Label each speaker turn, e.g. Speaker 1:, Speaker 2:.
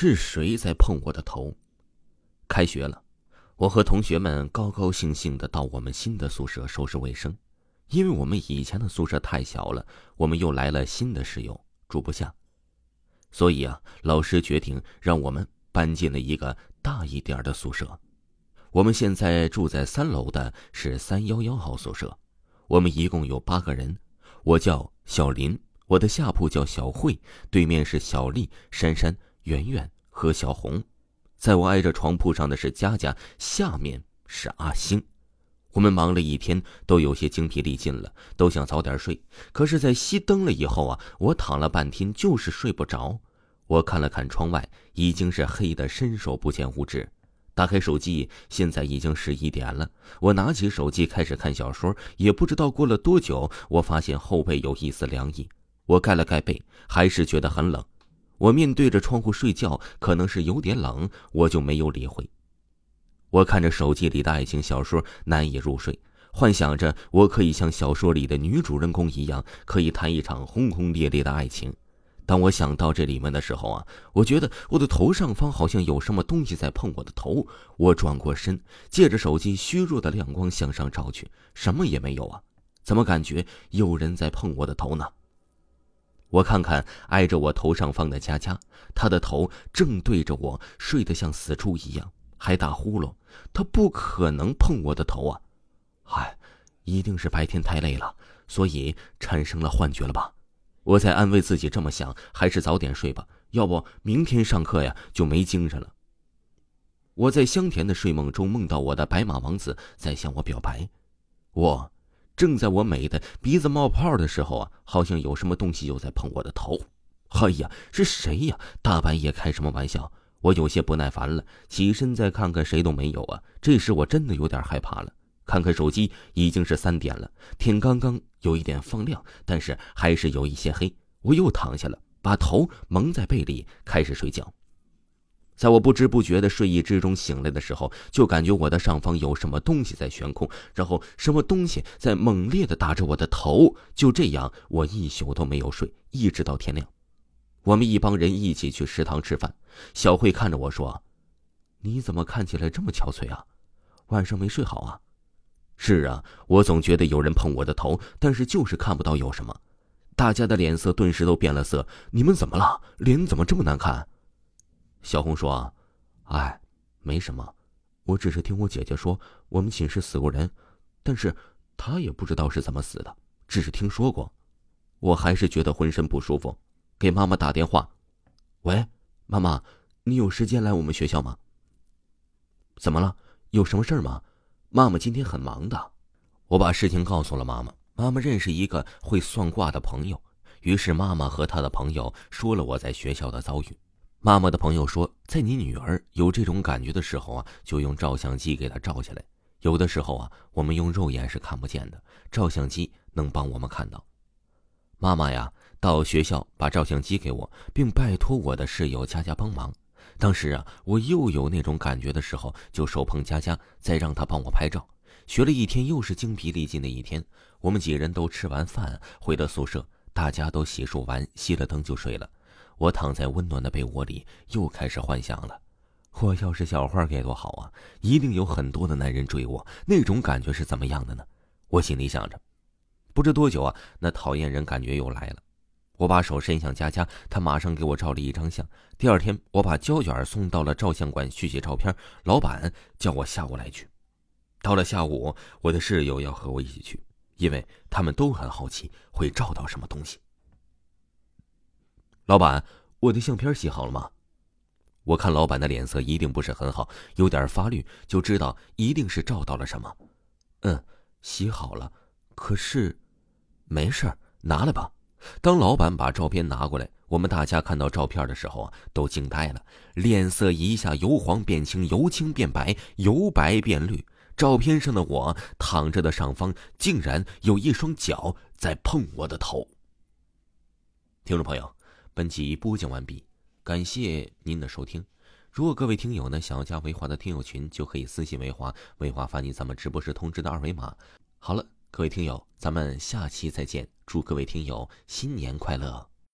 Speaker 1: 是谁在碰我的头？开学了，我和同学们高高兴兴的到我们新的宿舍收拾卫生，因为我们以前的宿舍太小了，我们又来了新的室友，住不下，所以啊，老师决定让我们搬进了一个大一点的宿舍。我们现在住在三楼的是三幺幺号宿舍，我们一共有八个人。我叫小林，我的下铺叫小慧，对面是小丽、珊珊、圆圆和小红，在我挨着床铺上的是佳佳，下面是阿星。我们忙了一天，都有些精疲力尽了，都想早点睡。可是，在熄灯了以后啊，我躺了半天就是睡不着。我看了看窗外，已经是黑的伸手不见五指。打开手机，现在已经十一点了。我拿起手机开始看小说，也不知道过了多久，我发现后背有一丝凉意。我盖了盖被，还是觉得很冷。我面对着窗户睡觉，可能是有点冷，我就没有理会。我看着手机里的爱情小说，难以入睡，幻想着我可以像小说里的女主人公一样，可以谈一场轰轰烈烈的爱情。当我想到这里面的时候啊，我觉得我的头上方好像有什么东西在碰我的头。我转过身，借着手机虚弱的亮光向上照去，什么也没有啊，怎么感觉有人在碰我的头呢？我看看挨着我头上方的佳佳，她的头正对着我，睡得像死猪一样，还打呼噜。她不可能碰我的头啊！嗨，一定是白天太累了，所以产生了幻觉了吧？我在安慰自己这么想，还是早点睡吧，要不明天上课呀就没精神了。我在香甜的睡梦中梦到我的白马王子在向我表白，我正在我美的鼻子冒泡的时候啊，好像有什么东西又在碰我的头。哎呀，是谁呀？大半夜开什么玩笑？我有些不耐烦了，起身再看看，谁都没有啊。这时我真的有点害怕了。看看手机，已经是三点了，天刚刚有一点放亮，但是还是有一些黑。我又躺下了，把头蒙在被里，开始睡觉。在我不知不觉的睡意之中醒来的时候，就感觉我的上方有什么东西在悬空，然后什么东西在猛烈的打着我的头。就这样，我一宿都没有睡，一直到天亮。我们一帮人一起去食堂吃饭，小慧看着我说：“你怎么看起来这么憔悴啊？晚上没睡好啊？”是啊，我总觉得有人碰我的头，但是就是看不到有什么。大家的脸色顿时都变了色。你们怎么了？脸怎么这么难看？小红说：“哎，没什么，我只是听我姐姐说我们寝室死过人，但是她也不知道是怎么死的，只是听说过。我还是觉得浑身不舒服，给妈妈打电话。喂，妈妈，你有时间来我们学校吗？怎么了？有什么事吗？”妈妈今天很忙的，我把事情告诉了妈妈。妈妈认识一个会算卦的朋友，于是妈妈和他的朋友说了我在学校的遭遇。妈妈的朋友说，在你女儿有这种感觉的时候啊，就用照相机给她照下来。有的时候啊，我们用肉眼是看不见的，照相机能帮我们看到。妈妈呀，到学校把照相机给我，并拜托我的室友佳佳帮忙。当时啊，我又有那种感觉的时候，就手碰佳佳，再让她帮我拍照。学了一天，又是精疲力尽的一天。我们几人都吃完饭回到宿舍，大家都洗漱完，熄了灯就睡了。我躺在温暖的被窝里，又开始幻想了：我要是小花该多好啊！一定有很多的男人追我，那种感觉是怎么样的呢？我心里想着。不知多久啊，那讨厌人感觉又来了。我把手伸向佳佳，她马上给我照了一张相。第二天，我把胶卷送到了照相馆续写照片。老板叫我下午来取。到了下午，我的室友要和我一起去，因为他们都很好奇会照到什么东西。老板，我的相片洗好了吗？我看老板的脸色一定不是很好，有点发绿，就知道一定是照到了什么。嗯，洗好了，可是，没事拿来吧。当老板把照片拿过来，我们大家看到照片的时候啊，都惊呆了，脸色一下由黄变青，由青变白，由白变绿。照片上的我躺着的上方，竟然有一双脚在碰我的头。听众朋友，本集播讲完毕，感谢您的收听。如果各位听友呢想要加维华的听友群，就可以私信维华，维华发你咱们直播时通知的二维码。好了。各位听友，咱们下期再见！祝各位听友新年快乐！